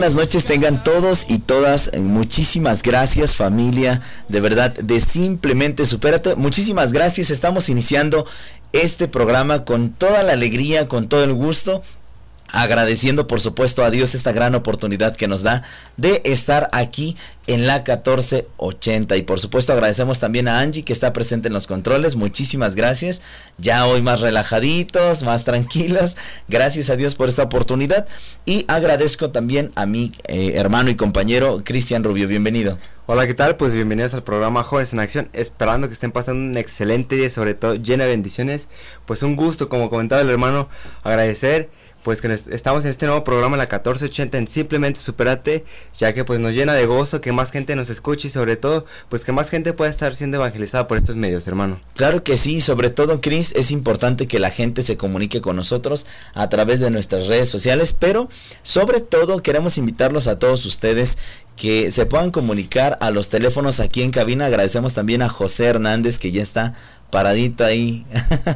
buenas noches tengan todos y todas. Muchísimas gracias familia, de verdad, de simplemente supérate. Muchísimas gracias. Estamos iniciando este programa con toda la alegría, con todo el gusto agradeciendo por supuesto a Dios esta gran oportunidad que nos da de estar aquí en la 1480 y por supuesto agradecemos también a Angie que está presente en los controles, muchísimas gracias, ya hoy más relajaditos, más tranquilos, gracias a Dios por esta oportunidad. Y agradezco también a mi eh, hermano y compañero Cristian Rubio, bienvenido. Hola, ¿qué tal? Pues bienvenidos al programa Jóvenes en Acción, esperando que estén pasando un excelente día, sobre todo llena de bendiciones, pues un gusto, como comentaba el hermano, agradecer pues que estamos en este nuevo programa, la 1480 en Simplemente Superate, ya que pues nos llena de gozo que más gente nos escuche y sobre todo pues que más gente pueda estar siendo evangelizada por estos medios, hermano. Claro que sí, sobre todo Chris, es importante que la gente se comunique con nosotros a través de nuestras redes sociales, pero sobre todo queremos invitarlos a todos ustedes que se puedan comunicar a los teléfonos aquí en cabina. Agradecemos también a José Hernández que ya está paradito ahí,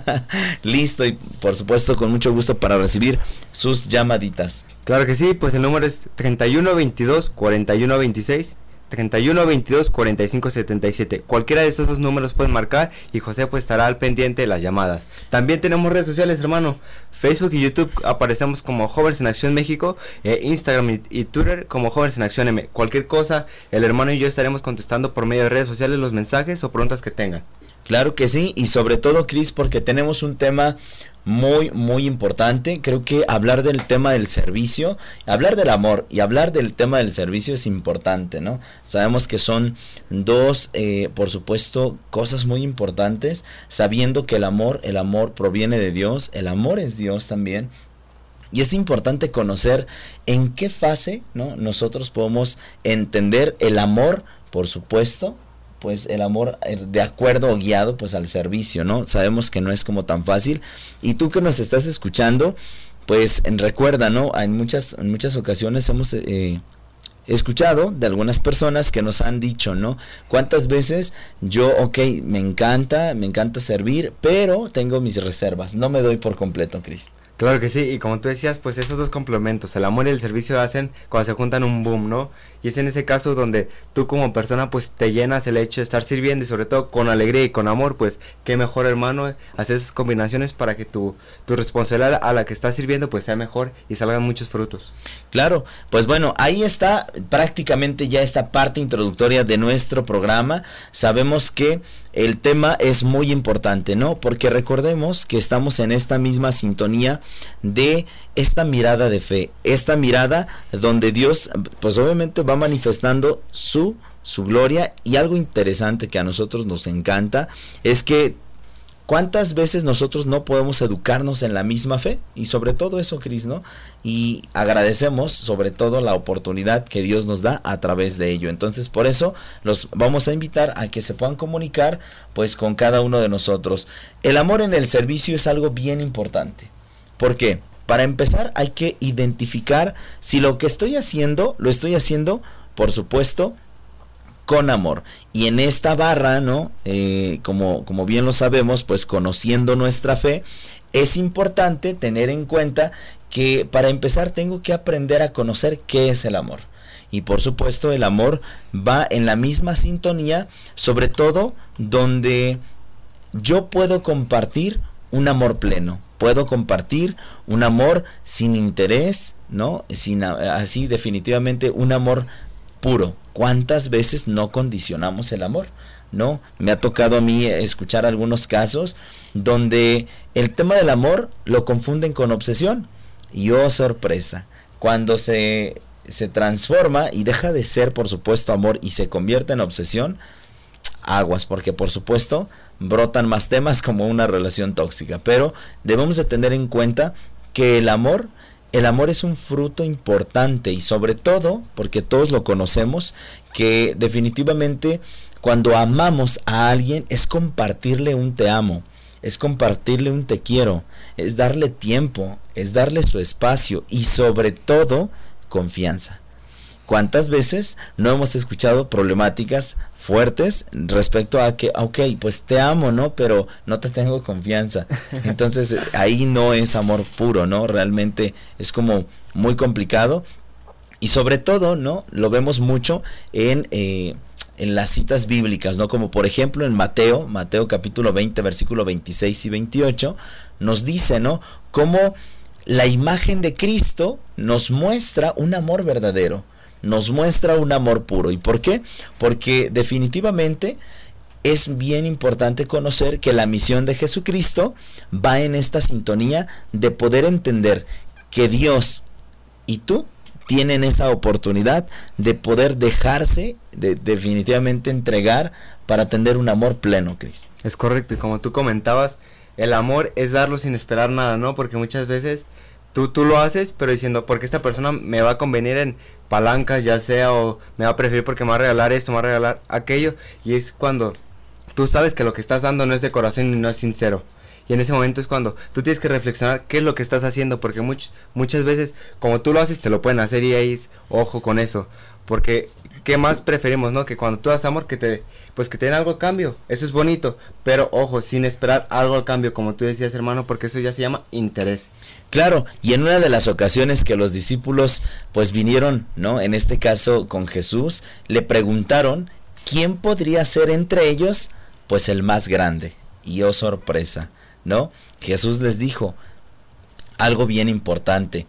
listo y por supuesto con mucho gusto para recibir sus llamaditas. Claro que sí, pues el número es 3122 4126 31 22 45 77. Cualquiera de esos dos números pueden marcar y José pues estará al pendiente de las llamadas. También tenemos redes sociales, hermano. Facebook y YouTube aparecemos como Jóvenes en Acción México, eh, Instagram y, Twitter como Jóvenes en Acción M. Cualquier cosa, el hermano y yo estaremos contestando por medio de redes sociales los mensajes o preguntas que tengan. Claro que sí, y sobre todo, Cris, porque tenemos un tema muy, muy importante. Creo que hablar del tema del servicio, hablar del amor y hablar del tema del servicio es importante, ¿no? Sabemos que son dos, eh, por supuesto, cosas muy importantes, sabiendo que el amor, el amor proviene de Dios, el amor es Dios también. Y es importante conocer en qué fase, ¿no? Nosotros podemos entender el amor, por supuesto, pues el amor eh, de acuerdo o guiado pues al servicio, ¿no? Sabemos que no es como tan fácil. Y tú que nos estás escuchando, pues recuerda, ¿no? En muchas, en muchas ocasiones hemos eh, escuchado de algunas personas que nos han dicho, ¿no? ¿Cuántas veces yo, ok, me encanta, me encanta servir, pero tengo mis reservas, no me doy por completo, Cris? Claro que sí, y como tú decías, pues esos dos complementos, el amor y el servicio hacen cuando se juntan un boom, ¿no? Y es en ese caso donde tú como persona pues te llenas el hecho de estar sirviendo y sobre todo con alegría y con amor, pues qué mejor hermano hacer esas combinaciones para que tu, tu responsabilidad a la que estás sirviendo pues sea mejor y salgan muchos frutos. Claro, pues bueno, ahí está prácticamente ya esta parte introductoria de nuestro programa. Sabemos que el tema es muy importante, ¿no? Porque recordemos que estamos en esta misma sintonía de esta mirada de fe, esta mirada donde Dios, pues obviamente va manifestando su, su gloria y algo interesante que a nosotros nos encanta es que ¿Cuántas veces nosotros no podemos educarnos en la misma fe? Y sobre todo eso, Cris, ¿no? Y agradecemos sobre todo la oportunidad que Dios nos da a través de ello. Entonces, por eso los vamos a invitar a que se puedan comunicar pues con cada uno de nosotros. El amor en el servicio es algo bien importante. ¿Por qué? Para empezar hay que identificar si lo que estoy haciendo, lo estoy haciendo, por supuesto, con amor. Y en esta barra, ¿no? Eh, como, como bien lo sabemos, pues conociendo nuestra fe, es importante tener en cuenta que para empezar tengo que aprender a conocer qué es el amor. Y por supuesto el amor va en la misma sintonía, sobre todo donde yo puedo compartir un amor pleno, puedo compartir un amor sin interés, ¿no? Sin así definitivamente un amor puro. ¿Cuántas veces no condicionamos el amor? ¿No? Me ha tocado a mí escuchar algunos casos donde el tema del amor lo confunden con obsesión. Y oh sorpresa, cuando se, se transforma y deja de ser, por supuesto, amor y se convierte en obsesión, aguas, porque por supuesto brotan más temas como una relación tóxica. Pero debemos de tener en cuenta que el amor el amor es un fruto importante y sobre todo, porque todos lo conocemos, que definitivamente cuando amamos a alguien es compartirle un te amo, es compartirle un te quiero, es darle tiempo, es darle su espacio y sobre todo confianza. ¿Cuántas veces no hemos escuchado problemáticas fuertes respecto a que, ok, pues te amo, ¿no? Pero no te tengo confianza. Entonces ahí no es amor puro, ¿no? Realmente es como muy complicado. Y sobre todo, ¿no? Lo vemos mucho en... Eh, en las citas bíblicas, ¿no? Como por ejemplo en Mateo, Mateo capítulo 20, versículo 26 y 28, nos dice, ¿no? Cómo la imagen de Cristo nos muestra un amor verdadero, nos muestra un amor puro. ¿Y por qué? Porque definitivamente es bien importante conocer que la misión de Jesucristo va en esta sintonía de poder entender que Dios y tú tienen esa oportunidad de poder dejarse, de definitivamente entregar para tener un amor pleno, Cristo. Es correcto, y como tú comentabas, el amor es darlo sin esperar nada, ¿no? Porque muchas veces tú, tú lo haces, pero diciendo, porque esta persona me va a convenir en palancas, ya sea, o me va a preferir porque me va a regalar esto, me va a regalar aquello, y es cuando tú sabes que lo que estás dando no es de corazón y no es sincero. Y en ese momento es cuando tú tienes que reflexionar qué es lo que estás haciendo, porque muchas veces, como tú lo haces, te lo pueden hacer y ahí es, ojo con eso. Porque, ¿qué más preferimos, no? Que cuando tú das amor, que te, pues que te den algo a cambio. Eso es bonito. Pero, ojo, sin esperar algo a cambio, como tú decías, hermano, porque eso ya se llama interés. Claro, y en una de las ocasiones que los discípulos, pues vinieron, ¿no? En este caso con Jesús, le preguntaron quién podría ser entre ellos, pues el más grande. Y oh sorpresa, ¿no? Jesús les dijo algo bien importante.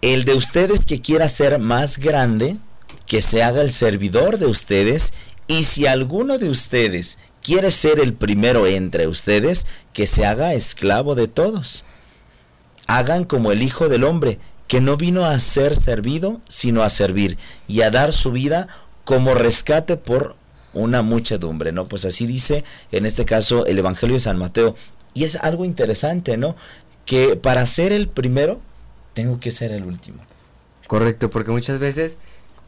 El de ustedes que quiera ser más grande, que se haga el servidor de ustedes, y si alguno de ustedes quiere ser el primero entre ustedes, que se haga esclavo de todos. Hagan como el Hijo del Hombre, que no vino a ser servido, sino a servir, y a dar su vida como rescate por una muchedumbre, ¿no? Pues así dice en este caso el Evangelio de San Mateo. Y es algo interesante, ¿no? Que para ser el primero, tengo que ser el último. Correcto, porque muchas veces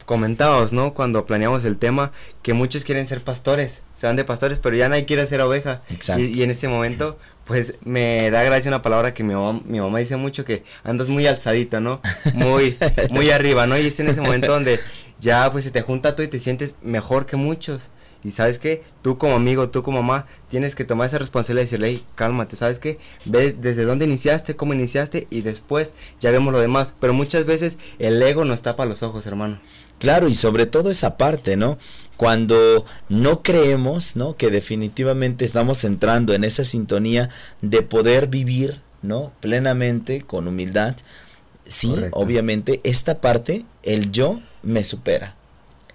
comentábamos, ¿no? Cuando planeamos el tema, que muchos quieren ser pastores, se van de pastores, pero ya nadie quiere ser oveja. Exacto. Y, en ese momento, pues me da gracia una palabra que mi mamá, mi mamá dice mucho, que andas muy alzadito, ¿no? Muy, muy arriba, ¿no? Y es en ese momento donde ya pues se te junta todo y te sientes mejor que muchos. Y sabes que tú como amigo, tú como mamá, tienes que tomar esa responsabilidad y decirle, hey, cálmate, ¿sabes qué? Ve desde dónde iniciaste, cómo iniciaste y después ya vemos lo demás. Pero muchas veces el ego nos tapa los ojos, hermano. Claro, y sobre todo esa parte, ¿no? Cuando no creemos, ¿no? Que definitivamente estamos entrando en esa sintonía de poder vivir, ¿no? Plenamente, con humildad. Sí, obviamente, esta parte, el yo me supera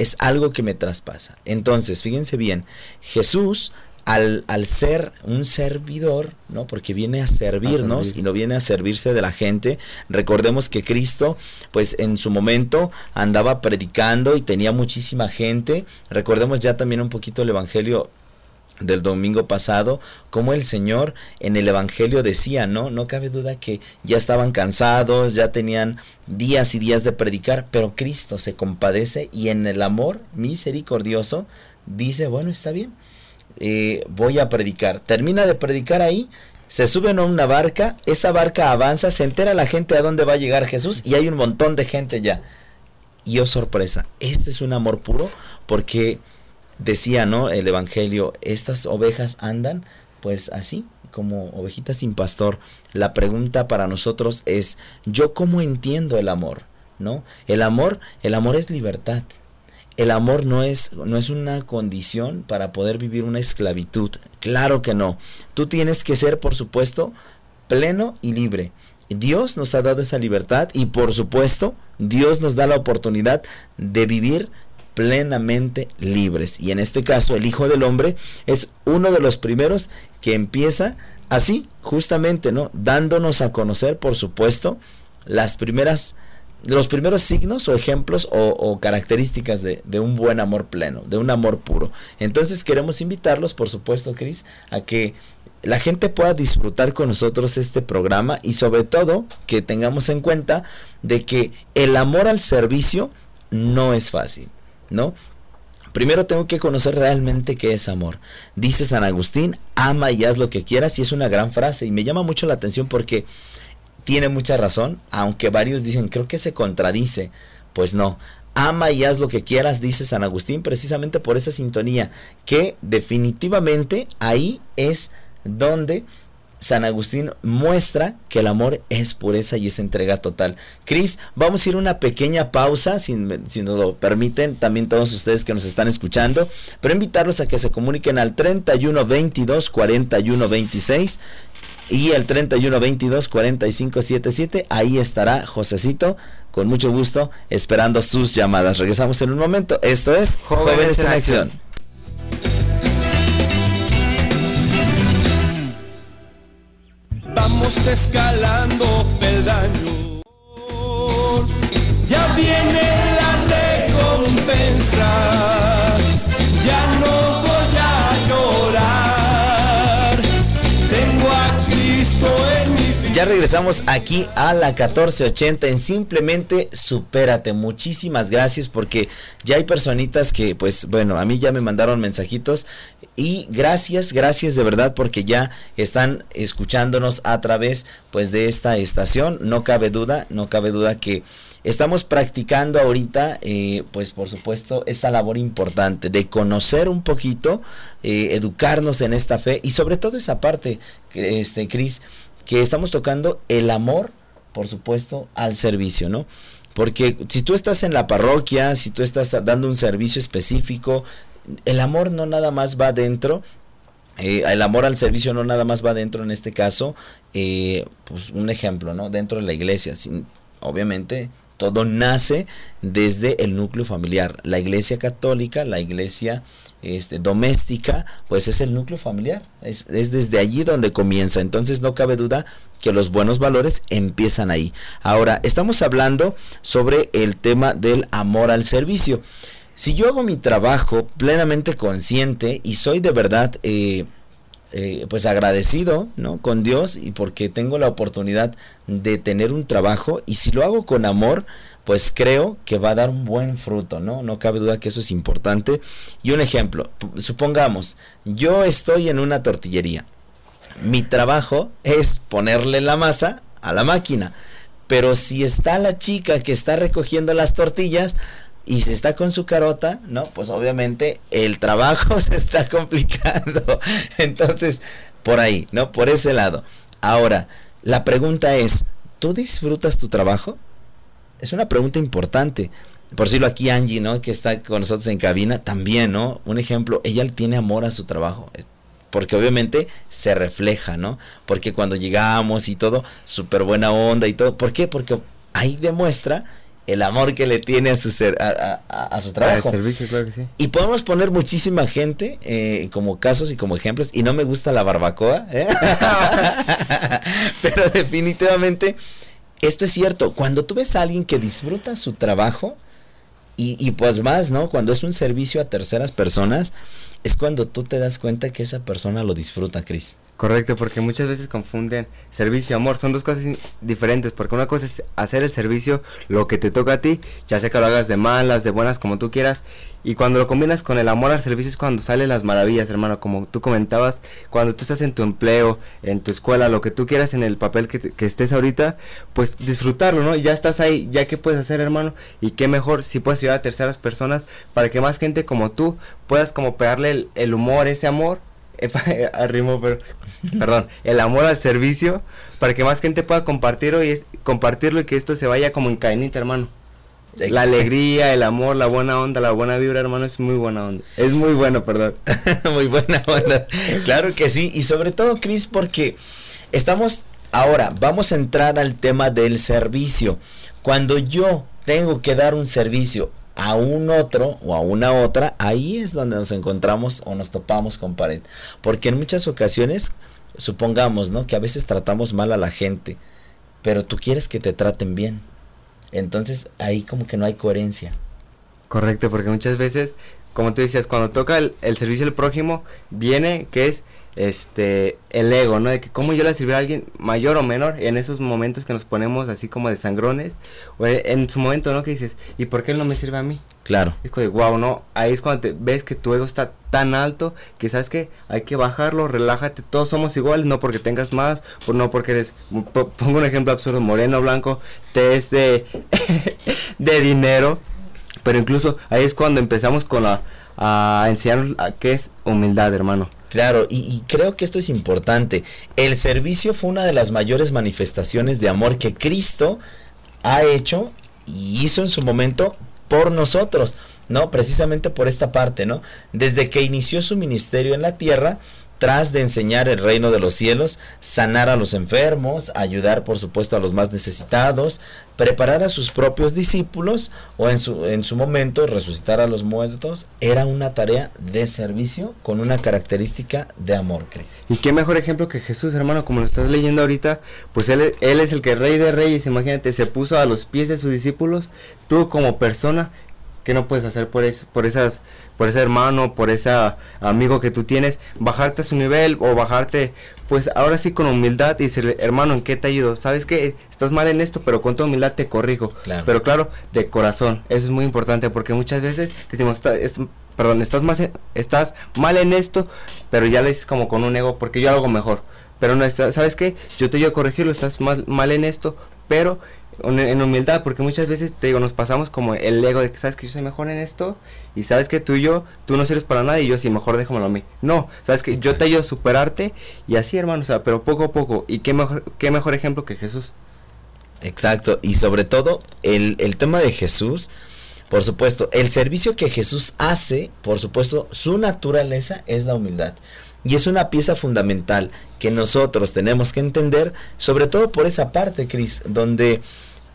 es algo que me traspasa. Entonces, fíjense bien, Jesús al, al, ser un servidor, ¿no? Porque viene a servirnos y no viene a servirse de la gente. Recordemos que Cristo, pues en su momento andaba predicando y tenía muchísima gente. Recordemos ya también un poquito el Evangelio del domingo pasado, como el Señor en el Evangelio decía, ¿no? No cabe duda que ya estaban cansados, ya tenían días y días de predicar, pero Cristo se compadece y en el amor misericordioso dice, bueno, está bien, eh, voy a predicar. Termina de predicar ahí, se suben a una barca, esa barca avanza, se entera la gente a dónde va a llegar Jesús y hay un montón de gente ya. Y oh sorpresa, este es un amor puro porque decía, ¿no? El Evangelio, estas ovejas andan pues así, como ovejitas sin pastor. La pregunta para nosotros es, ¿yo cómo entiendo el amor? ¿No? El amor, el amor es libertad. El amor no es, no es una condición para poder vivir una esclavitud. Claro que no. Tú tienes que ser, por supuesto, pleno y libre. Dios nos ha dado esa libertad y por supuesto Dios nos da la oportunidad de vivir plenamente libres. Y en este caso el Hijo del Hombre es uno de los primeros que empieza así, justamente, ¿no? Dándonos a conocer, por supuesto, las primeras los primeros signos o ejemplos o, características de, de, un buen amor pleno, de un amor puro. Entonces queremos invitarlos, por supuesto, Cris, a que la gente pueda disfrutar con nosotros este programa y sobre todo que tengamos en cuenta de que el amor al servicio no es fácil. ¿no? Primero tengo que conocer realmente qué es amor. Dice San Agustín, ama y haz lo que quieras y es una gran frase y me llama mucho la atención porque tiene mucha razón, aunque varios dicen, creo que se contradice. Pues no, ama y haz lo que quieras, dice San Agustín, precisamente por esa sintonía, que definitivamente ahí es donde San Agustín muestra que el amor es pureza y es entrega total. Cris, vamos a ir a una pequeña pausa, si, si, nos lo permiten, también todos ustedes que nos están escuchando, pero invitarlos a que se comuniquen al 31 22 41 26 y el 31 22 45 77. Ahí estará Josecito con mucho gusto esperando sus llamadas. Regresamos en un momento. Esto es Jóvenes, en Acción. Vamos escalando peldaño. Ya viene la recompensa. Ya regresamos aquí a la 1480 en Simplemente Supérate. Muchísimas gracias porque ya hay personitas que, pues bueno, a mí ya me mandaron mensajitos y gracias, gracias de verdad porque ya están escuchándonos a través pues de esta estación. No cabe duda, no cabe duda que estamos practicando ahorita eh, pues por supuesto esta labor importante de conocer un poquito, eh, educarnos en esta fe y sobre todo esa parte, este Cris, que estamos tocando el amor, por supuesto, al servicio, ¿no? Porque si tú estás en la parroquia, si tú estás dando un servicio específico, el amor no nada más va dentro, eh, el amor al servicio no nada más va dentro en este caso, eh, pues un ejemplo, ¿no? Dentro de la iglesia, sin, obviamente todo nace desde el núcleo familiar. La iglesia católica, la iglesia este, doméstica, pues es el núcleo familiar, es, es, desde allí donde comienza. Entonces no cabe duda que los buenos valores empiezan ahí. Ahora, estamos hablando sobre el tema del amor al servicio. Si yo hago mi trabajo plenamente consciente y soy de verdad eh, eh, pues agradecido ¿no? con Dios y porque tengo la oportunidad de tener un trabajo y si lo hago con amor, pues creo que va a dar un buen fruto, ¿no? No cabe duda que eso es importante. Y un ejemplo, supongamos, yo estoy en una tortillería. Mi trabajo es ponerle la masa a la máquina. Pero si está la chica que está recogiendo las tortillas, y se está con su carota, ¿no? Pues obviamente el trabajo se está complicando. Entonces, por ahí, ¿no? Por ese lado. Ahora, la pregunta es, ¿tú disfrutas tu trabajo? Es una pregunta importante. Por decirlo aquí Angie, ¿no? Que está con nosotros en cabina, también, ¿no? Un ejemplo, ella tiene amor a su trabajo. Porque obviamente se refleja, ¿no? Porque cuando llegamos y todo, súper buena onda y todo. ¿Por qué? Porque ahí demuestra el amor que le tiene a su, ser, a, a, a su trabajo. servicio, claro que sí. Y podemos poner muchísima gente eh, como casos y como ejemplos. Y no me gusta la barbacoa, ¿eh? pero definitivamente esto es cierto. Cuando tú ves a alguien que disfruta su trabajo, y, y pues más, ¿no? Cuando es un servicio a terceras personas, es cuando tú te das cuenta que esa persona lo disfruta, Cris. Correcto, porque muchas veces confunden servicio y amor. Son dos cosas diferentes, porque una cosa es hacer el servicio, lo que te toca a ti, ya sea que lo hagas de malas, de buenas, como tú quieras. Y cuando lo combinas con el amor al servicio es cuando salen las maravillas, hermano. Como tú comentabas, cuando tú estás en tu empleo, en tu escuela, lo que tú quieras, en el papel que, que estés ahorita, pues disfrutarlo, ¿no? Ya estás ahí, ya qué puedes hacer, hermano. Y qué mejor si puedes ayudar a terceras personas para que más gente como tú puedas como pegarle el, el humor, ese amor arrimo, pero perdón, el amor al servicio para que más gente pueda compartirlo y es, compartirlo y que esto se vaya como en cadenita, hermano. Exacto. La alegría, el amor, la buena onda, la buena vibra, hermano, es muy buena onda. Es muy bueno, perdón. muy buena onda. Claro que sí, y sobre todo, Cris, porque estamos ahora, vamos a entrar al tema del servicio. Cuando yo tengo que dar un servicio a un otro o a una otra, ahí es donde nos encontramos o nos topamos con pared. Porque en muchas ocasiones, supongamos, ¿no? Que a veces tratamos mal a la gente, pero tú quieres que te traten bien. Entonces ahí como que no hay coherencia. Correcto, porque muchas veces, como tú decías, cuando toca el, el servicio al prójimo, viene que es este el ego, ¿no? De que cómo yo le sirvo a alguien mayor o menor en esos momentos que nos ponemos así como de sangrones o en su momento, ¿no? Que dices, ¿y por qué él no me sirve a mí? Claro. Es como de, wow, ¿no? Ahí es cuando te ves que tu ego está tan alto que sabes que hay que bajarlo, relájate, todos somos iguales, no porque tengas más, por no porque eres, pongo un ejemplo absurdo, moreno, blanco, te es de, de dinero, pero incluso ahí es cuando empezamos con la, a enseñar qué es humildad, hermano Claro, y, creo que esto es importante. El servicio fue una de las mayores manifestaciones de amor que Cristo ha hecho y hizo en su momento por nosotros, ¿no? Precisamente por esta parte, ¿no? Desde que inició su ministerio en la tierra, tras de enseñar el reino de los cielos, sanar a los enfermos, ayudar por supuesto a los más necesitados, preparar a sus propios discípulos o en su, en su momento resucitar a los muertos, era una tarea de servicio con una característica de amor, Cristo. Y qué mejor ejemplo que Jesús, hermano, como lo estás leyendo ahorita, pues él, él es el que rey de reyes, imagínate, se puso a los pies de sus discípulos, tú como persona, ¿qué no puedes hacer por, eso, por esas por ese hermano, por ese amigo que tú tienes, bajarte a su nivel o bajarte, pues ahora sí con humildad y decirle, hermano, ¿en qué te ayudo? ¿Sabes que Estás mal en esto, pero con tu humildad te corrijo. Pero claro, de corazón. Eso es muy importante porque muchas veces decimos, perdón, estás, más estás mal en esto, pero ya le dices como con un ego porque yo hago mejor. Pero no, ¿sabes qué? Yo te ayudo a corregirlo, estás mal, mal en esto, pero en humildad, porque muchas veces te digo, nos pasamos como el ego de que sabes que yo soy mejor en esto y sabes que tú y yo, tú no sirves para nada y yo sí, mejor déjamelo a mí. No, sabes que yo te ayudo a superarte y así, hermano, o sea, pero poco a poco. ¿Y qué mejor, qué mejor ejemplo que Jesús? Exacto, y sobre todo el, el tema de Jesús, por supuesto, el servicio que Jesús hace, por supuesto, su naturaleza es la humildad. Y es una pieza fundamental que nosotros tenemos que entender, sobre todo por esa parte, Cris, donde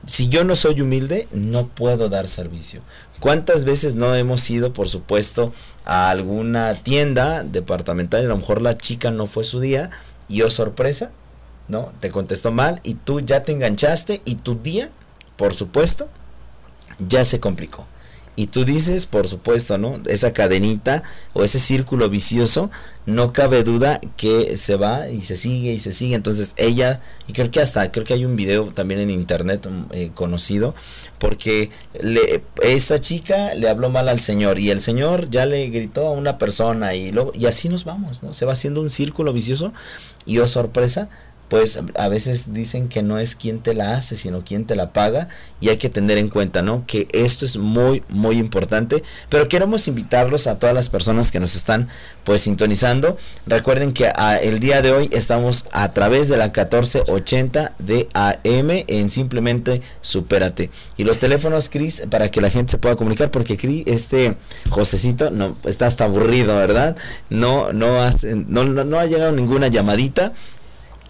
si yo no soy humilde, no puedo dar servicio. ¿Cuántas veces no hemos ido, por supuesto, a alguna tienda departamental y a lo mejor la chica no fue su día y oh sorpresa, ¿no? Te contestó mal y tú ya te enganchaste y tu día, por supuesto, ya se complicó. Y tú dices, por supuesto, ¿no? Esa cadenita o ese círculo vicioso, no cabe duda que se va y se sigue y se sigue. Entonces ella, y creo que hasta, creo que hay un video también en internet mm, eh, conocido, porque le, esta chica le habló mal al Señor y el Señor ya le gritó a una persona y, luego, y así nos vamos, ¿no? Se va haciendo un círculo vicioso y oh sorpresa, pues a veces dicen que no es quien te la hace, sino quien te la paga y hay que tener en cuenta, ¿no? Que esto es muy, muy importante, pero queremos invitarlos a todas las personas que nos están pues sintonizando. Recuerden que a, el día de hoy estamos a través de la 1480 de AM en simplemente supérate. Y los teléfonos, Cris, para que la gente se pueda comunicar, porque Cris, este Josecito no está hasta aburrido, ¿verdad? No, no, no, no ha llegado ninguna llamadita.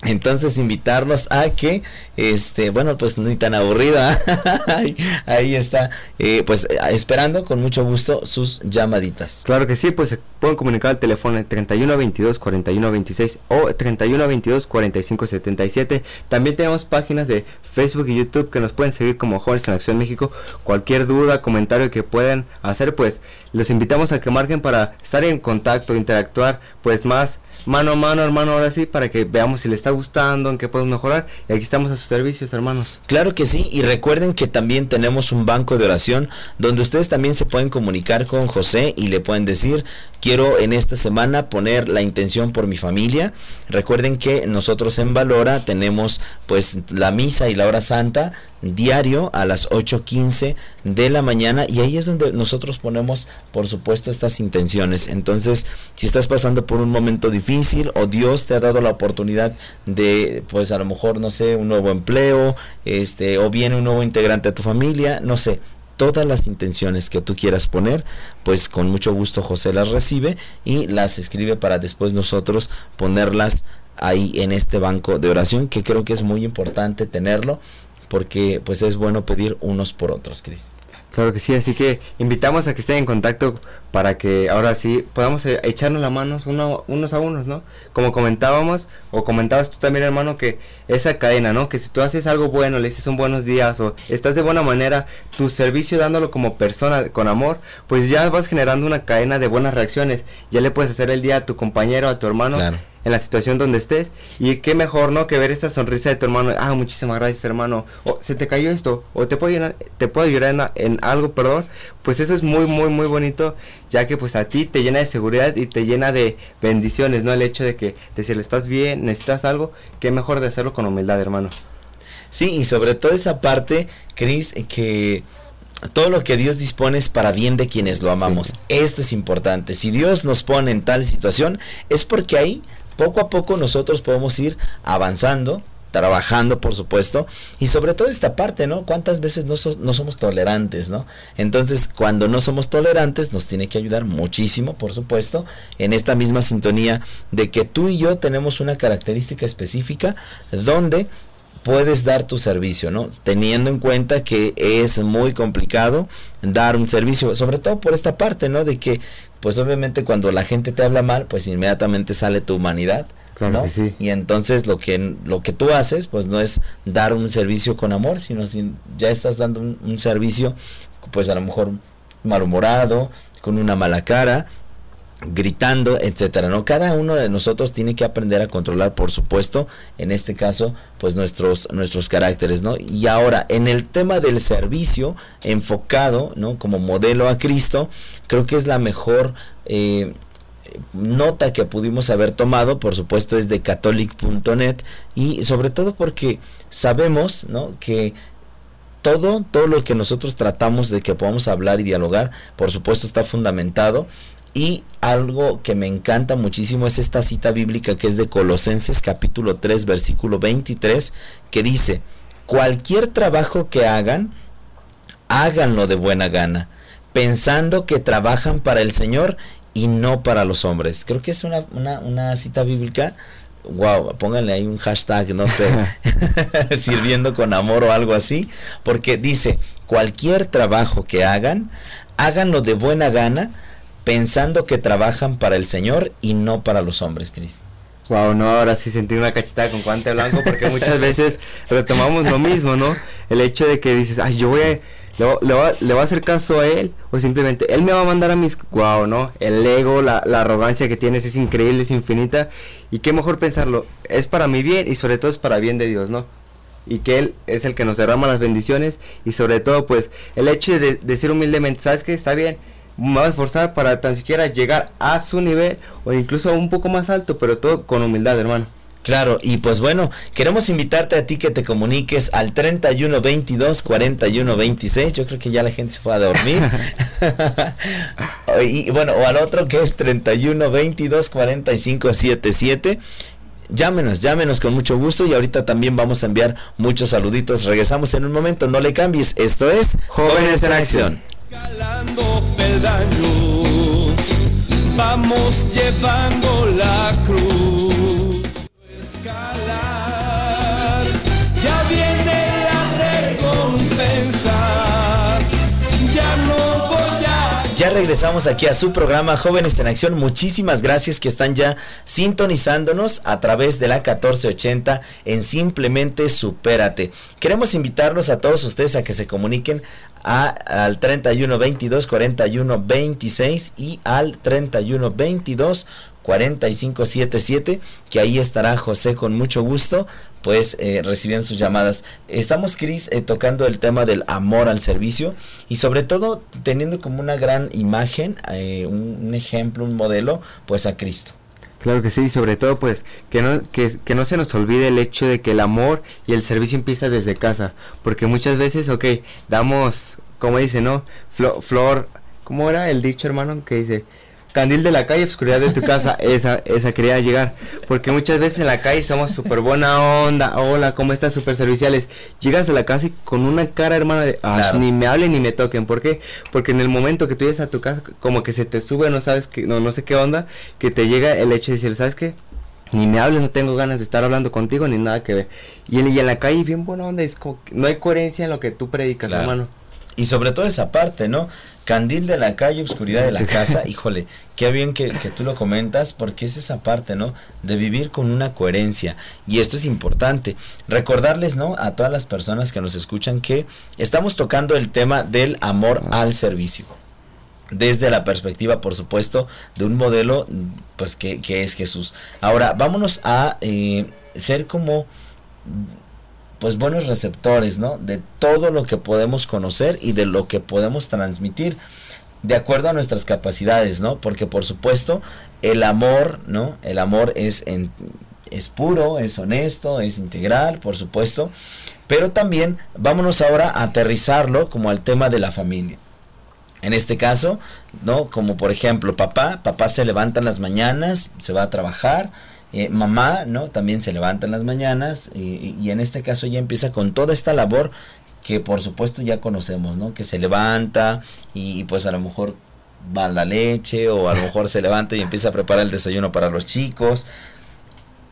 Entonces invitarlos a que, este, bueno, pues ni tan aburrida, ahí, está, eh, pues esperando con mucho gusto sus llamaditas. Claro que sí, pues se pueden comunicar al teléfono 3122 4126 o 3122 4577. También tenemos páginas de Facebook y YouTube que nos pueden seguir como Jóvenes en Acción México. Cualquier duda, comentario que puedan hacer, pues los invitamos a que marquen para estar en contacto, interactuar, pues más mano a mano, hermano, ahora sí, para que veamos si le está gustando, en qué podemos mejorar. Y aquí estamos a sus servicios, hermanos. Claro que sí, y recuerden que también tenemos un banco de oración donde ustedes también se pueden comunicar con José y le pueden decir, quiero en esta semana poner la intención por mi familia. Recuerden que nosotros en Valora tenemos pues la misa y la hora santa diario a las 8.15 de la mañana y ahí es donde nosotros ponemos por supuesto estas intenciones. Entonces, si estás pasando por un momento difícil o Dios te ha dado la oportunidad de pues a lo mejor no sé, un nuevo empleo, este o viene un nuevo integrante a tu familia, no sé, todas las intenciones que tú quieras poner, pues con mucho gusto José las recibe y las escribe para después nosotros ponerlas ahí en este banco de oración que creo que es muy importante tenerlo porque pues es bueno pedir unos por otros, Cris. Claro que sí, así que invitamos a que estén en contacto para que ahora sí podamos eh, echarnos la mano uno, unos a unos, ¿no? Como comentábamos, o comentabas tú también, hermano, que esa cadena, ¿no? Que si tú haces algo bueno, le dices un buenos días o estás de buena manera, tu servicio dándolo como persona con amor, pues ya vas generando una cadena de buenas reacciones. Ya le puedes hacer el día a tu compañero, a tu hermano. Claro en la situación donde estés. Y qué mejor, ¿no? Que ver esta sonrisa de tu hermano. Ah, muchísimas gracias, hermano. O se te cayó esto. O te puedo ayudar, te puedo ayudar en, algo, perdón. Pues eso es muy, muy, muy bonito. Ya que pues a ti te llena de seguridad y te llena de bendiciones, ¿no? El hecho de que le estás bien, necesitas algo. Qué mejor de hacerlo con humildad, hermano. Sí, y sobre todo esa parte, Cris, que todo lo que Dios dispone es para bien de quienes lo amamos. Esto es importante. Si Dios nos pone en tal situación, es porque ahí poco a poco nosotros podemos ir avanzando, trabajando, por supuesto, y sobre todo esta parte, ¿no? ¿Cuántas veces no, somos tolerantes, ¿no? Entonces, cuando no somos tolerantes, nos tiene que ayudar muchísimo, por supuesto, en esta misma sintonía de que tú y yo tenemos una característica específica donde puedes dar tu servicio, ¿no? Teniendo en cuenta que es muy complicado dar un servicio, sobre todo por esta parte, ¿no? De que, pues obviamente cuando la gente te habla mal, pues inmediatamente sale tu humanidad, ¿no? Y entonces lo que lo que tú haces, pues no es dar un servicio con amor, sino si ya estás dando un servicio, pues a lo mejor malhumorado, con una mala cara, gritando, etcétera, ¿no? Cada uno de nosotros tiene que aprender a controlar, por supuesto, en este caso, pues nuestros nuestros caracteres, ¿no? Y ahora, en el tema del servicio enfocado, ¿no? Como modelo a Cristo, creo que es la mejor eh, nota que pudimos haber tomado, por supuesto, es de catholic.net y sobre todo porque sabemos, ¿no? Que todo, todo lo que nosotros tratamos de que podamos hablar y dialogar, por supuesto está fundamentado y algo que me encanta muchísimo es esta cita bíblica que es de Colosenses capítulo 3 versículo 23 que dice, cualquier trabajo que hagan, háganlo de buena gana, pensando que trabajan para el Señor y no para los hombres. Creo que es una, una, una cita bíblica wow, pónganle ahí un hashtag, no sé, sirviendo con amor o algo así, porque dice, cualquier trabajo que hagan, háganlo de buena gana, pensando que trabajan para el Señor y no para los hombres, Cristo. Wow, no, ahora sí sentí una cachetada con guante blanco porque muchas veces retomamos lo mismo, ¿no? El hecho de que dices, ay, yo voy a, le, voy a hacer caso a él o simplemente él me va a mandar a mis, wow, ¿no? El ego, la, la arrogancia que tienes es increíble, es infinita y qué mejor pensarlo, es para mi bien y sobre todo es para bien de Dios, ¿no? y que Él es el que nos derrama las bendiciones y sobre todo pues el hecho de decir humildemente, ¿sabes qué? Está bien, me voy a esforzar para tan siquiera llegar a su nivel o incluso un poco más alto, pero todo con humildad, hermano. Claro, y pues bueno, queremos invitarte a ti que te comuniques al 31 22 41 26. Yo creo que ya la gente se fue a dormir. y bueno, o al otro que es 31 22 45 77. Llámenos, llámenos con mucho gusto y ahorita también vamos a enviar muchos saluditos. Regresamos en un momento, no le cambies. Esto es Jóvenes en Acción. Escalando peldaños, vamos llevando Ya regresamos aquí a su programa Jóvenes en Acción. Muchísimas gracias que están ya sintonizándonos a través de la 1480 en Simplemente Supérate. Queremos invitarlos a todos ustedes a que se comuniquen a, al 31 22 41 26 y al 31 22 4577 que ahí estará José con mucho gusto pues eh, recibiendo sus llamadas estamos Cris eh, tocando el tema del amor al servicio y sobre todo teniendo como una gran imagen eh, un, ejemplo un modelo pues a Cristo Claro que sí, sobre todo pues que no, que, que, no se nos olvide el hecho de que el amor y el servicio empieza desde casa, porque muchas veces, ok, damos, como dice, ¿no? Flor, flor ¿cómo era el dicho hermano? Que dice, candil de la calle, oscuridad de tu casa, esa, esa quería llegar. Porque muchas veces en la calle somos súper buena onda, hola, ¿cómo estás? Súper serviciales. Llegas a la casa y con una cara, hermana, de, claro. ni me hablen ni me toquen. ¿Por qué? Porque en el momento que tú llegas a tu casa, como que se te sube, no sabes, que, no, no sé qué onda, que te llega el hecho de decir, ¿sabes qué? Ni me hables, no tengo ganas de estar hablando contigo, ni nada que ver. Y en, y en la calle, bien buena onda, es como no hay coherencia en lo que tú predicas, claro. hermano. Y sobre todo esa parte, ¿no? Candil de la calle, oscuridad de la casa. Híjole, qué bien que, que, tú lo comentas, porque es esa parte, ¿no? De vivir con una coherencia. Y esto es importante. Recordarles, ¿no? A todas las personas que nos escuchan que estamos tocando el tema del amor al servicio. Desde la perspectiva, por supuesto, de un modelo, pues, que, que es Jesús. Ahora, vámonos a eh, ser como pues buenos receptores, ¿no? De todo lo que podemos conocer y de lo que podemos transmitir de acuerdo a nuestras capacidades, ¿no? Porque por supuesto, el amor, ¿no? El amor es en, es puro, es honesto, es integral, por supuesto, Pero también vámonos ahora a aterrizarlo como al tema de la familia. En este caso, ¿no? Como por ejemplo, papá, papá se levanta en las mañanas, se va a trabajar, eh, mamá, ¿no? También se levanta en las mañanas y, y en este caso ya empieza con toda esta labor que por supuesto ya conocemos, ¿no? Que se levanta y, pues a lo mejor va la leche o a lo mejor se levanta y empieza a preparar el desayuno para los chicos.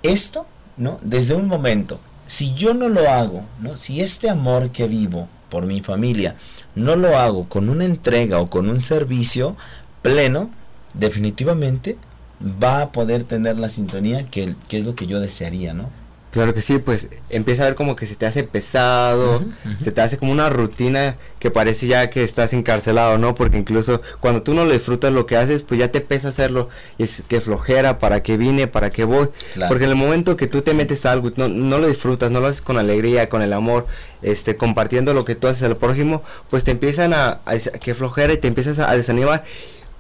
Esto, ¿no? Desde un momento, si yo no lo hago, ¿no? Si este amor que vivo por mi familia no lo hago con una entrega o con un servicio pleno, definitivamente va a poder tener la sintonía que, que es lo que yo desearía, ¿no? Claro que sí, pues empieza a ver como que se te hace pesado, se te hace como una rutina que parece ya que estás encarcelado, ¿no? Porque incluso cuando tú no lo disfrutas lo que haces, pues ya te pesa hacerlo. Y es que flojera, para qué vine, para qué voy. Claro. Porque en el momento que tú te metes a algo y no, no lo disfrutas, no lo haces con alegría, con el amor, este, compartiendo lo que tú haces al prójimo, pues te empiezan a, que flojera y te empiezas a, a desanimar.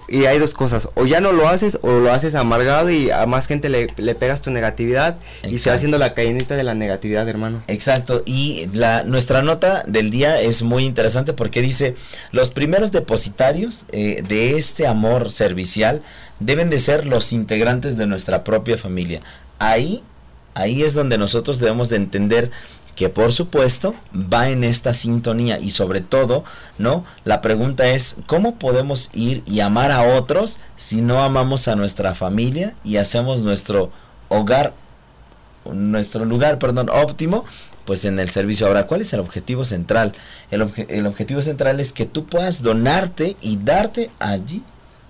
Y hay dos cosas, o ya no lo haces o lo haces amargado y a más gente le, le pegas tu negatividad y se va haciendo la cadenita de la negatividad, hermano. Exacto, y la, nuestra nota del día es muy interesante porque dice, los primeros depositarios eh, de este amor servicial deben de ser los integrantes de nuestra propia familia. Ahí, ahí es donde nosotros debemos de entender que por supuesto va en esta sintonía y sobre todo, ¿no? La pregunta es, ¿cómo podemos ir y amar a otros si no amamos a nuestra familia y hacemos nuestro hogar nuestro lugar, perdón, óptimo, pues en el servicio. Ahora, ¿cuál es el objetivo central? El, el objetivo central es que tú puedas donarte y darte allí,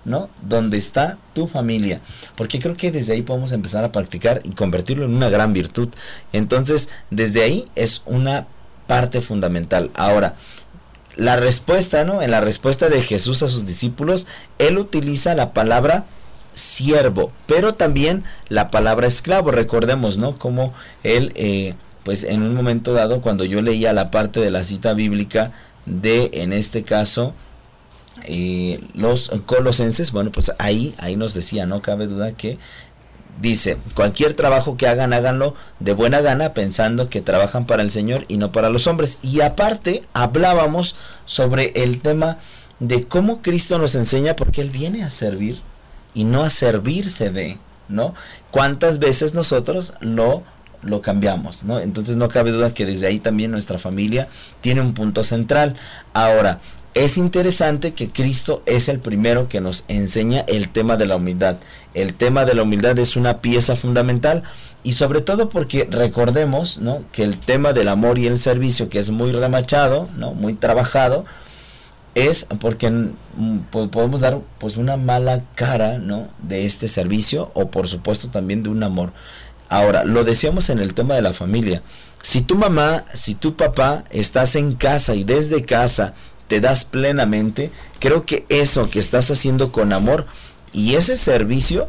¿no? Donde está tu familia. Porque creo que desde ahí podemos empezar a practicar y convertirlo en una gran virtud. Entonces, desde ahí es una parte fundamental. Ahora, la respuesta, ¿no? En la respuesta de Jesús a sus discípulos, él utiliza la palabra siervo, pero también la palabra esclavo. Recordemos, ¿no? Como él, eh, pues en un momento dado, cuando yo leía la parte de la cita bíblica de, en este caso, los colosenses, bueno, pues ahí, ahí nos decía, no cabe duda que dice, cualquier trabajo que hagan, háganlo de buena gana, pensando que trabajan para el Señor y no para los hombres. Y aparte, hablábamos sobre el tema de cómo Cristo nos enseña, porque Él viene a servir y no a servirse de, ¿no? ¿Cuántas veces nosotros lo, lo cambiamos, ¿no? Entonces no cabe duda que desde ahí también nuestra familia tiene un punto central. Ahora, es interesante que Cristo es el primero que nos enseña el tema de la humildad. El tema de la humildad es una pieza fundamental y sobre todo porque recordemos, ¿no? Que el tema del amor y el servicio que es muy remachado, ¿no? Muy trabajado, es porque mm, po- podemos dar pues una mala cara, ¿no? De este servicio o por supuesto también de un amor. Ahora, lo decíamos en el tema de la familia. Si tu mamá, si tu papá estás en casa y desde casa te das plenamente, creo que eso que estás haciendo con amor y ese servicio,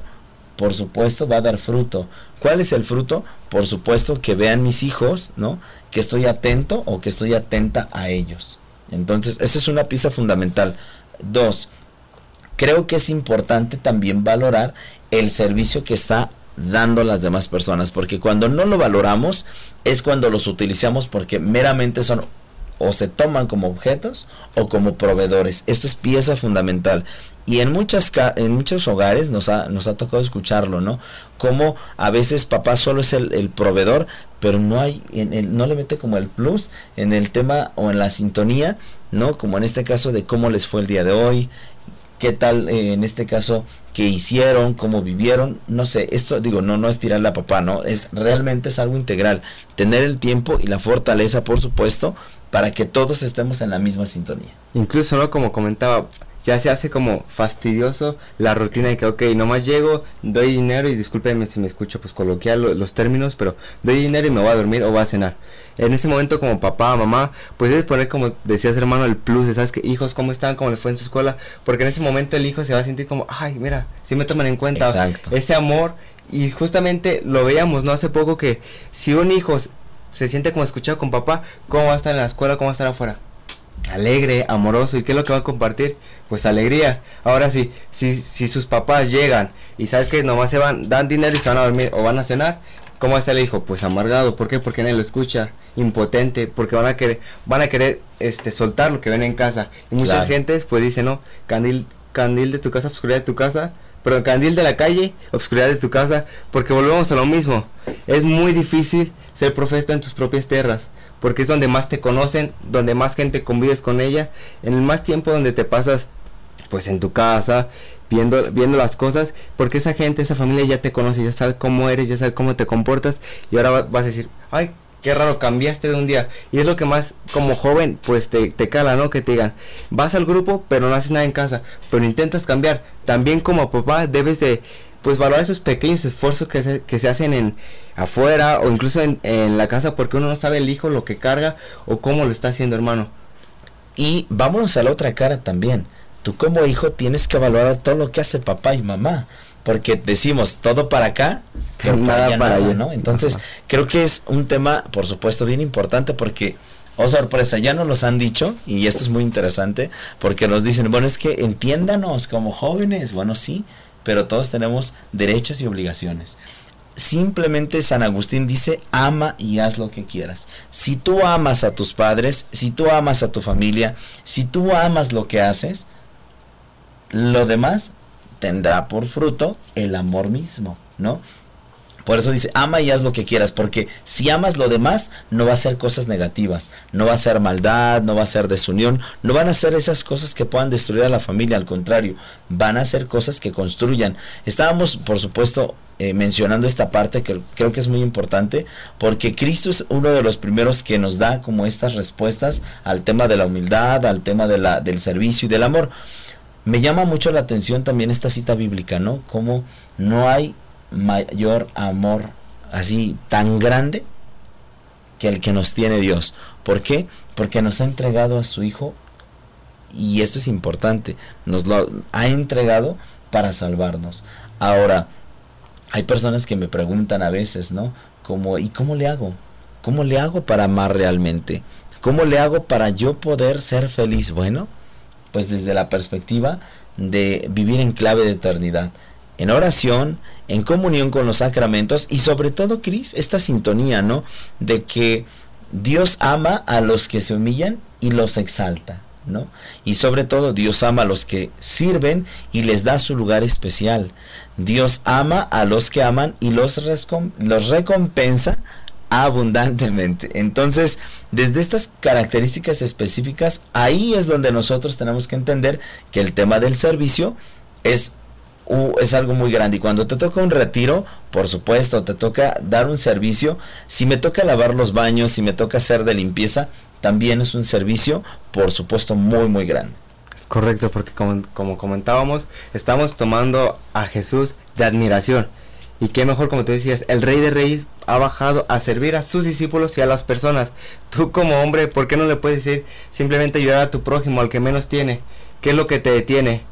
por supuesto, va a dar fruto. ¿Cuál es el fruto? Por supuesto que vean mis hijos, ¿no? Que estoy atento o que estoy atenta a ellos. Entonces, esa es una pieza fundamental. Dos, creo que es importante también valorar el servicio que está dando las demás personas, porque cuando no lo valoramos es cuando los utilizamos porque meramente son o se toman como objetos o como proveedores. Esto es pieza fundamental. Y en muchas en muchos hogares nos ha, nos ha tocado escucharlo, ¿no? Como a veces papá solo es el, el proveedor, pero no hay, en el- no le mete como el plus en el tema o en la sintonía, ¿no? Como en este caso de cómo les fue el día de hoy, qué tal eh, en este caso que hicieron, cómo vivieron, no sé, esto digo, no no es tirarle a papá, no, es realmente es algo integral, tener el tiempo y la fortaleza, por supuesto, para que todos estemos en la misma sintonía. Incluso, ¿no? Como comentaba, ya se hace como fastidioso la rutina de que, ok, nomás llego, doy dinero y discúlpeme si me escucho pues coloquial lo- los términos, pero doy dinero y me voy a dormir o voy a cenar. En ese momento como papá, mamá, pues debes poner como decías hermano el plus, de, ¿sabes que Hijos, ¿cómo están? ¿Cómo les fue en su escuela? Porque en ese momento el hijo se va a sentir como, ay, mira, sí me toman en cuenta Exacto. ese amor. Y justamente lo veíamos, ¿no? Hace poco que si un hijo se siente como escuchado con papá, ¿cómo va a estar en la escuela? ¿Cómo va a estar afuera? alegre, amoroso, ¿y qué es lo que va a compartir? pues alegría. Ahora sí, si, si sus papás llegan y sabes que nomás se van, dan dinero y se van a dormir o van a cenar, ¿cómo está el hijo? Pues amargado, ¿por qué? Porque nadie lo escucha, impotente, porque van a querer, van a querer este soltar lo que ven en casa. Y muchas Claro. gentes pues dicen, no, candil, candil de tu casa, obscuridad de tu casa, pero candil de la calle, obscuridad de tu casa, porque volvemos a lo mismo. Es muy difícil ser profeta en tus propias tierras, porque es donde más te conocen, donde más gente convives con ella, en el más tiempo donde te pasas pues en tu casa, viendo, viendo las cosas, porque esa gente, esa familia ya te conoce, ya sabe cómo eres, ya sabe cómo te comportas, y ahora va- vas a decir, ay, qué raro, cambiaste de un día. Y es lo que más, como joven, pues te, te cala, ¿no? Que te digan, vas al grupo, pero no haces nada en casa, pero intentas cambiar. También como papá debes de, pues valorar esos pequeños esfuerzos que se, que se hacen en afuera o incluso en, en la casa, porque uno no sabe el hijo lo que carga o cómo lo está haciendo, hermano. Y vámonos a la otra cara también. Tú como hijo tienes que valorar todo lo que hace papá y mamá. Porque decimos todo para acá, pero Nada para allá. ¿no? Entonces, Ajá. creo que es un tema, por supuesto, bien importante porque, oh sorpresa, ya nos los han dicho y esto es muy interesante porque nos dicen, bueno, es que entiéndanos como jóvenes, bueno, sí, pero todos tenemos derechos y obligaciones. Simplemente San Agustín dice, ama y haz lo que quieras. Si tú amas a tus padres, si tú amas a tu familia, si tú amas lo que haces, lo demás tendrá por fruto el amor mismo, ¿no? Por eso dice, ama y haz lo que quieras, porque si amas lo demás, no va a ser cosas negativas, no va a ser maldad, no va a ser desunión, no van a ser esas cosas que puedan destruir a la familia, al contrario, van a ser cosas que construyan. Estábamos, por supuesto, eh, mencionando esta parte que creo que es muy importante, porque Cristo es uno de los primeros que nos da como estas respuestas al tema de la humildad, al tema de la, del servicio y del amor. Me llama mucho la atención también esta cita bíblica, ¿no? Como no hay mayor amor así tan grande que el que nos tiene Dios. ¿Por qué? Porque nos ha entregado a su Hijo y esto es importante, nos lo ha entregado para salvarnos. Ahora, hay personas que me preguntan a veces, ¿no? Como, ¿y cómo le hago? ¿Cómo le hago para amar realmente? ¿Cómo le hago para yo poder ser feliz? Bueno, pues desde la perspectiva de vivir en clave de eternidad, en oración, en comunión con los sacramentos y sobre todo, Cris, esta sintonía, ¿no? De que Dios ama a los que se humillan y los exalta, ¿no? Y sobre todo Dios ama a los que sirven y les da su lugar especial. Dios ama a los que aman y los, los recompensa abundantemente. Entonces, desde estas características específicas, ahí es donde nosotros tenemos que entender que el tema del servicio es u- es algo muy grande y cuando te toca un retiro, por supuesto, te toca dar un servicio, si me toca lavar los baños, si me toca hacer de limpieza, también es un servicio, por supuesto, muy muy grande. Es correcto, porque como, como comentábamos, estamos tomando a Jesús de admiración. Y qué mejor, como tú decías, el Rey de Reyes ha bajado a servir a sus discípulos y a las personas. Tú como hombre, ¿por qué no le puedes decir simplemente ayudar a tu prójimo, al que menos tiene? ¿Qué es lo que te detiene?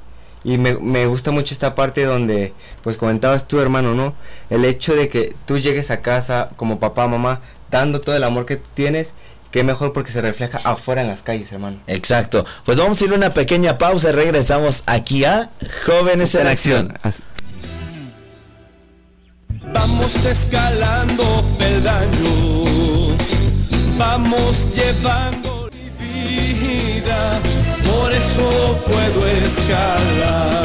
Y me, me gusta mucho esta parte donde, pues comentabas tú, hermano, ¿no? El hecho de que tú llegues a casa como papá, mamá, dando todo el amor que tú tienes, qué mejor porque se refleja afuera en las calles, hermano. Exacto. Pues vamos a ir a una pequeña pausa y regresamos aquí a Jóvenes en Acción. Vamos escalando peldaños, vamos llevando mi vida, eso puedo escalar.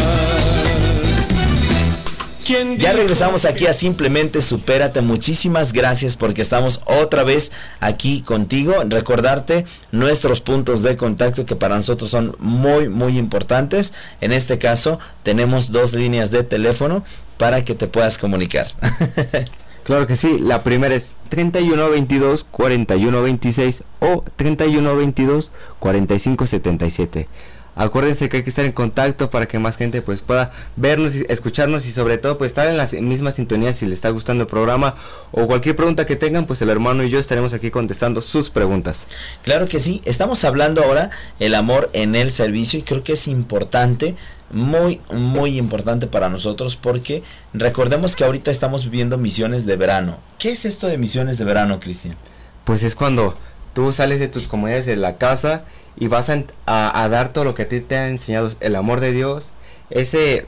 ¿Quién Ya regresamos aquí a Simplemente Supérate. Muchísimas gracias porque estamos otra vez aquí contigo. Recordarte nuestros puntos de contacto que para nosotros son muy, muy importantes. En este caso, tenemos dos líneas de teléfono para que te puedas comunicar. Claro que sí, la primera es 3122 4126 o 3122 4577. Acuérdense que hay que estar en contacto para que más gente pues pueda vernos y escucharnos y sobre todo pues estar en la misma sintonía si les está gustando el programa o cualquier pregunta que tengan pues el hermano y yo estaremos aquí contestando sus preguntas. Claro que sí, estamos hablando ahora el amor en el servicio y creo que es importante, muy, muy importante para nosotros porque recordemos que ahorita estamos viviendo misiones de verano. ¿Qué es esto de misiones de verano, Cristian? Pues es cuando tú sales de tus comunidades de la casa y vas a, dar todo lo que a ti te ha enseñado el amor de Dios, ese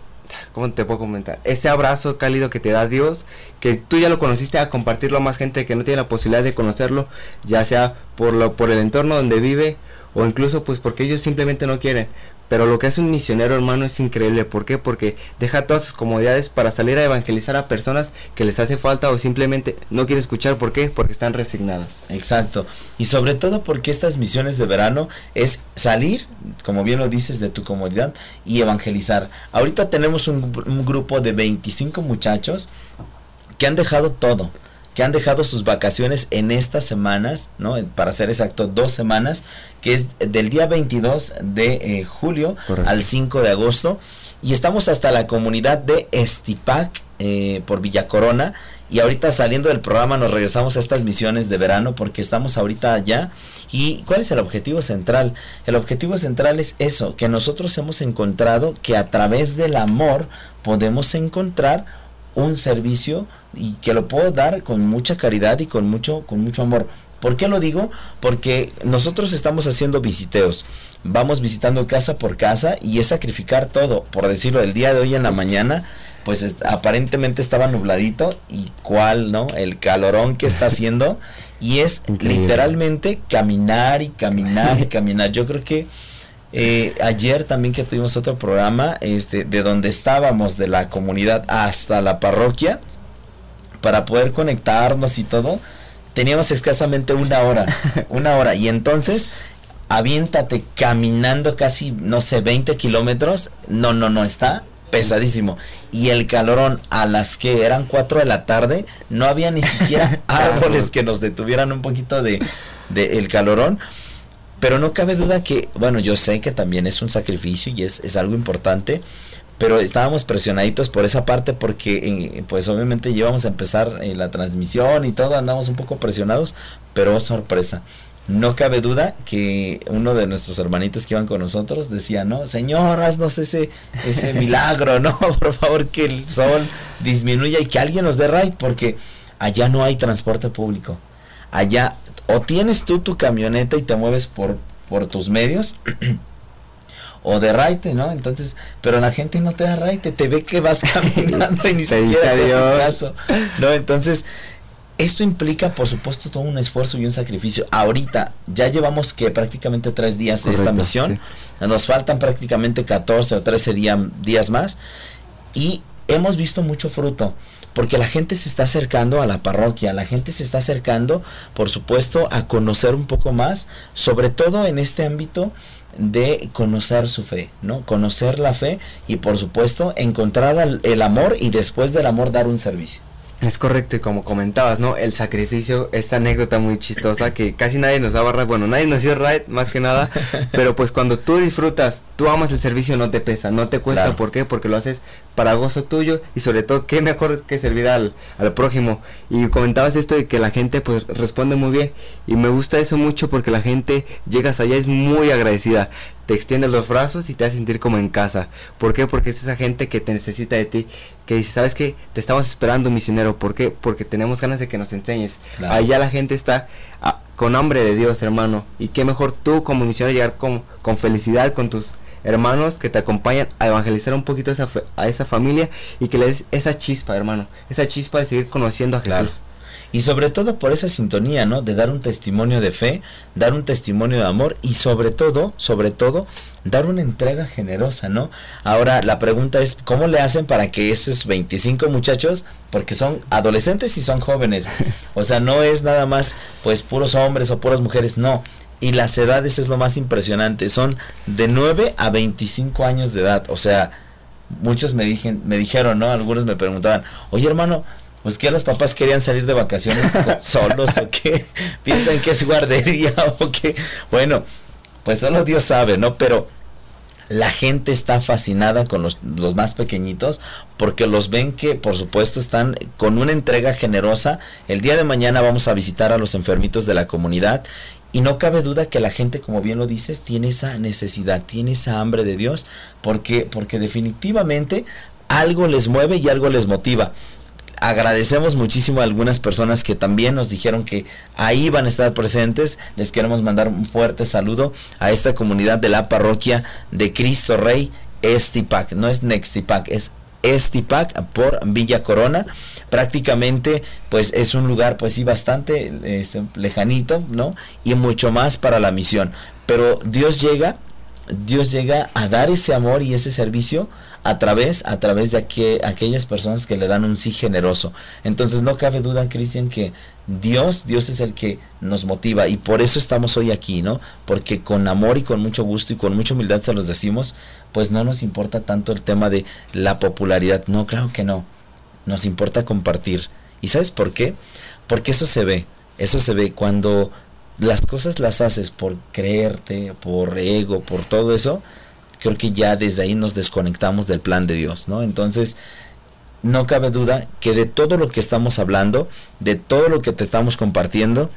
¿cómo te puedo comentar? Ese abrazo cálido que te da Dios, que tú ya lo conociste, a compartirlo a más gente que no tiene la posibilidad de conocerlo, ya sea por, lo, por el entorno donde vive o incluso pues porque ellos simplemente no quieren. Pero lo que hace un misionero, hermano, es increíble. ¿Por qué? Porque deja todas sus comodidades para salir a evangelizar a personas que les hace falta o simplemente no quiere escuchar. ¿Por qué? Porque están resignadas. Exacto. Y sobre todo porque estas misiones de verano es salir, como bien lo dices, de tu comodidad y evangelizar. Ahorita tenemos un, un grupo de 25 muchachos que han dejado todo que han dejado sus vacaciones en estas semanas, ¿no? Para ser exacto, dos semanas, que es del día 22 de eh, julio Correcto. al 5 de agosto. Y estamos hasta la comunidad de Estipac eh, por Villa Corona. Y ahorita saliendo del programa nos regresamos a estas misiones de verano porque estamos ahorita allá. ¿Y cuál es el objetivo central? El objetivo central es eso, que nosotros hemos encontrado que a través del amor podemos encontrar un servicio y que lo puedo dar con mucha caridad y con mucho, con mucho amor. ¿Por qué lo digo? Porque nosotros estamos haciendo visiteos. Vamos visitando casa por casa y es sacrificar todo. Por decirlo, el día de hoy en la mañana, pues es, aparentemente estaba nubladito y cuál, ¿no? El calorón que está haciendo. Y es Increíble. literalmente caminar y caminar y caminar. Yo creo que eh, ayer también que tuvimos otro programa, este, de donde estábamos, de la comunidad hasta la parroquia, para poder conectarnos y todo, teníamos escasamente una hora, una hora. Y entonces, aviéntate caminando casi, no sé, 20 kilómetros. No, no, no, está pesadísimo. Y el calorón a las que eran 4 de la tarde, no había ni siquiera árboles que nos detuvieran un poquito de, de el calorón. Pero no cabe duda que, bueno, yo sé que también es un sacrificio y es, es algo importante, pero estábamos presionaditos por esa parte porque eh, pues obviamente llevamos a empezar eh, la transmisión y todo, andamos un poco presionados, pero oh, sorpresa. No cabe duda que uno de nuestros hermanitos que iban con nosotros decía, no, señor, haznos ese, ese milagro, no, por favor que el sol disminuya y que alguien nos dé ride, porque allá no hay transporte público. Allá o tienes tú tu camioneta y te mueves por, por tus medios, o de raite, ¿no? Entonces, pero la gente no te da raite, te ve que vas caminando y ni siquiera te hace caso. No, entonces, esto implica, por supuesto, todo un esfuerzo y un sacrificio. Ahorita ya llevamos que prácticamente tres días de esta misión. Sí. Nos faltan prácticamente 14 o 13 día, días más. Y hemos visto mucho fruto porque la gente se está acercando a la parroquia, la gente se está acercando, por supuesto, a conocer un poco más, sobre todo en este ámbito de conocer su fe, ¿no? Conocer la fe y por supuesto encontrar el amor y después del amor dar un servicio. Es correcto, y como comentabas, ¿no? El sacrificio, esta anécdota muy chistosa que casi nadie nos daba ride, bueno, nadie nos dio ride, más que nada, pero pues cuando tú disfrutas, tú amas el servicio, no te pesa, no te cuesta, claro. ¿por qué? Porque lo haces para gozo tuyo y sobre todo, qué mejor que servir al, al prójimo. Y comentabas esto de que la gente pues responde muy bien y me gusta eso mucho porque la gente llegas allá es muy agradecida te extiendes los brazos y te hace sentir como en casa. ¿Por qué? Porque es esa gente que te necesita de ti, que dice, ¿sabes qué? Te estamos esperando, misionero. ¿Por qué? Porque tenemos ganas de que nos enseñes. Claro. Allá la gente está a, con hambre de Dios, hermano. Y qué mejor tú como misionero llegar con, con felicidad con tus hermanos que te acompañan a evangelizar un poquito a esa, a esa familia y que le des esa chispa, hermano. Esa chispa de seguir conociendo a Jesús. Claro y sobre todo por esa sintonía, ¿no? De dar un testimonio de fe, dar un testimonio de amor y sobre todo, sobre todo, dar una entrega generosa, ¿no? Ahora la pregunta es, ¿cómo le hacen para que esos 25 muchachos, porque son adolescentes y son jóvenes, o sea, no es nada más pues puros hombres o puras mujeres, no. Y las edades es lo más impresionante, son de 9 a 25 años de edad, o sea, muchos me, dijen, me dijeron, ¿no? Algunos me preguntaban, oye hermano, pues que los papás querían salir de vacaciones solos o qué, piensan que es guardería o qué. Bueno, pues solo Dios sabe, ¿no? Pero la gente está fascinada con los, los, más pequeñitos porque los ven que por supuesto están con una entrega generosa. El día de mañana vamos a visitar a los enfermitos de la comunidad y no cabe duda que la gente, como bien lo dices, tiene esa necesidad, tiene esa hambre de Dios porque, porque definitivamente algo les mueve y algo les motiva agradecemos muchísimo a algunas personas que también nos dijeron que ahí van a estar presentes. Les queremos mandar un fuerte saludo a esta comunidad de la parroquia de Cristo Rey Estipac. No es Nextipac, es Estipac por Villa Corona. Prácticamente, pues es un lugar, pues sí, bastante este, lejanito, ¿no? Y mucho más para la misión. Pero Dios llega, Dios llega a dar ese amor y ese servicio a través, a través de aquellas personas que le dan un sí generoso. Entonces no cabe duda, Cristian, que Dios, Dios es el que nos motiva y por eso estamos hoy aquí, ¿no? Porque con amor y con mucho gusto y con mucha humildad se los decimos, pues no nos importa tanto el tema de la popularidad. No, claro que no. Nos importa compartir. ¿Y sabes por qué? Porque eso se ve. Eso se ve cuando las cosas las haces por creerte, por ego, por todo eso, creo que ya desde ahí nos desconectamos del plan de Dios, ¿no? Entonces, no cabe duda que de todo lo que estamos hablando, de todo lo que te estamos compartiendo,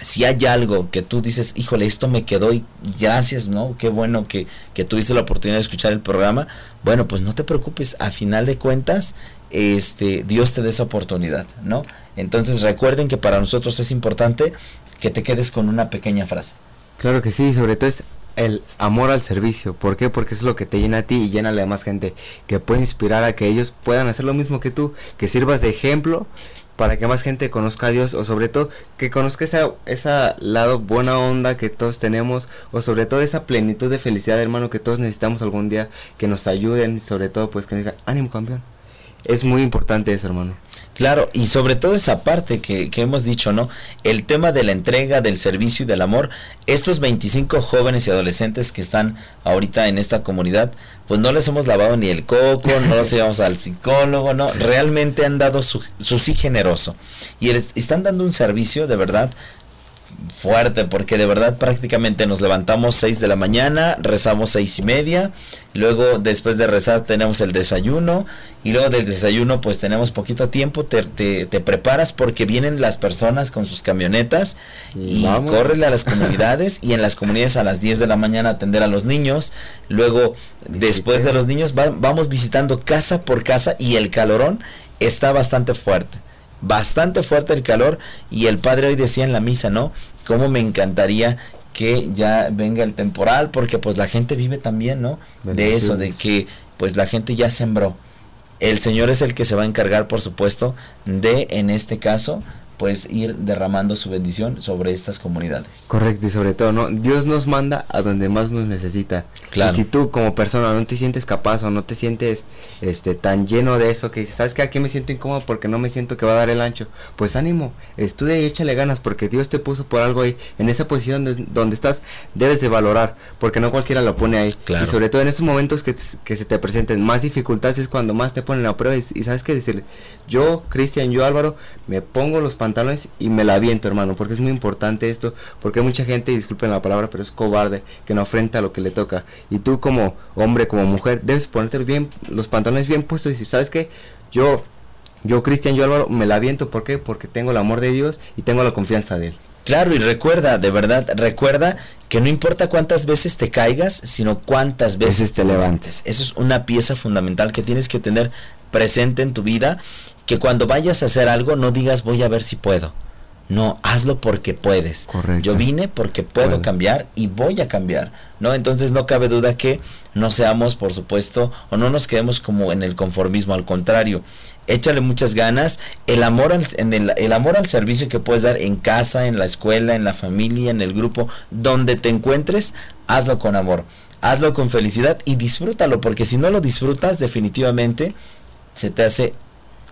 si hay algo que tú dices, híjole, esto me quedó y gracias, ¿no? Qué bueno que, que tuviste la oportunidad de escuchar el programa. Bueno, pues no te preocupes, a final de cuentas, este, Dios te dé esa oportunidad, ¿no? Entonces recuerden que para nosotros es importante que te quedes con una pequeña frase. Claro que sí, sobre todo es el amor al servicio. ¿Por qué? Porque es lo que te llena a ti y llena a la demás gente. Que puede inspirar a que ellos puedan hacer lo mismo que tú. Que sirvas de ejemplo para que más gente conozca a Dios. O sobre todo que conozca esa, esa lado buena onda que todos tenemos. O sobre todo esa plenitud de felicidad, hermano, que todos necesitamos algún día. Que nos ayuden. Sobre todo, pues que nos digan, ánimo campeón. Es muy importante eso, hermano. Claro, y sobre todo esa parte que, que, hemos dicho, ¿no? El tema de la entrega, del servicio y del amor. Estos 25 jóvenes y adolescentes que están ahorita en esta comunidad, pues no les hemos lavado ni el coco, no los llevamos al psicólogo, ¿no? Realmente han dado su, su sí generoso. Y están dando un servicio de verdad fuerte porque de verdad prácticamente nos levantamos 6 de la mañana, rezamos seis y media, luego después de rezar tenemos el desayuno y luego del desayuno pues tenemos poquito tiempo, te, te, preparas porque vienen las personas con sus camionetas y, corren a las comunidades y en las comunidades a las 10 de la mañana atender a los niños, luego después de los niños vamos visitando casa por casa y el calorón está bastante fuerte bastante fuerte el calor y el padre hoy decía en la misa, ¿no? Cómo me encantaría que ya venga el temporal porque pues la gente vive también, ¿no? De eso, de que pues la gente ya sembró. El Señor es el que se va a encargar, por supuesto, de, en este caso, pues ir derramando su bendición sobre estas comunidades. Correcto, y sobre todo, ¿no? Dios nos manda a donde más nos necesita. Claro. Y si tú como persona no te sientes capaz o no te sientes este tan lleno de eso que dices, ¿sabes que Aquí me siento incómodo porque no me siento que va a dar el ancho. Pues ánimo, estudia y échale ganas porque Dios te puso por algo ahí. En esa posición donde estás debes de valorar porque no cualquiera lo pone ahí. Claro. Y sobre todo en esos momentos que, que se te presenten más dificultades es cuando más te ponen a prueba y, y sabes qué decir, yo, Cristian, yo Álvaro, me pongo los pantalones y me la aviento, hermano, porque es muy importante esto, porque hay mucha gente, disculpen la palabra, pero es cobarde, que no afrenta lo que le toca. Y tú como hombre, como mujer, debes ponerte bien, los pantalones bien puestos y ¿sabes qué? Yo, yo Cristian, yo Álvaro, me la aviento, ¿por qué? Porque tengo el amor de Dios y tengo la confianza de Él. Claro, y recuerda, de verdad, recuerda que no importa cuántas veces te caigas, sino cuántas veces te levantes. Eso es una pieza fundamental que tienes que tener presente en tu vida que cuando vayas a hacer algo no digas voy a ver si puedo. No, hazlo porque puedes. Yo vine porque puedo cambiar y voy a cambiar, ¿no? Entonces no cabe duda que no seamos, por supuesto, o no nos quedemos como en el conformismo, al contrario, échale muchas ganas, el amor al, en el, el amor al servicio que puedes dar en casa, en la escuela, en la familia, en el grupo, donde te encuentres, hazlo con amor, hazlo con felicidad y disfrútalo, porque si no lo disfrutas, definitivamente se te hace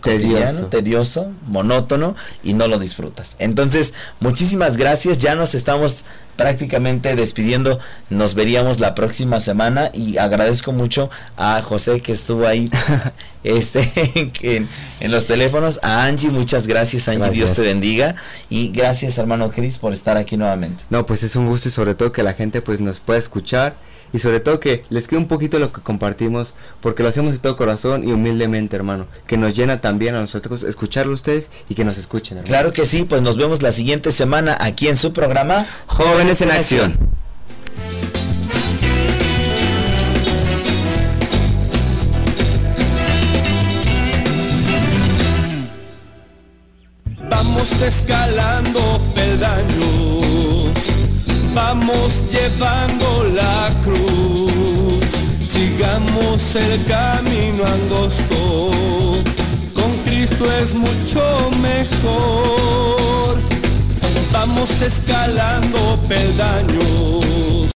tedioso. tedioso, monótono y no lo disfrutas. Entonces, muchísimas gracias. Ya nos estamos prácticamente despidiendo. Nos veríamos la próxima semana y agradezco mucho a José que estuvo ahí este en, en, los teléfonos. A Angie, muchas gracias Angie, Dios te bendiga y gracias hermano Cris por estar aquí nuevamente. No, pues es un gusto y sobre todo que la gente pues nos pueda escuchar y sobre todo que les quede un poquito lo que compartimos, porque lo hacemos de todo corazón y humildemente, hermano, que nos llena también a nosotros escucharlo ustedes y que nos escuchen. Hermano. Claro que sí, pues nos vemos la siguiente semana aquí en su programa Jóvenes en Acción. escalando peldaños, vamos llevando la cruz, sigamos el camino angosto, con Cristo es mucho mejor, vamos escalando peldaños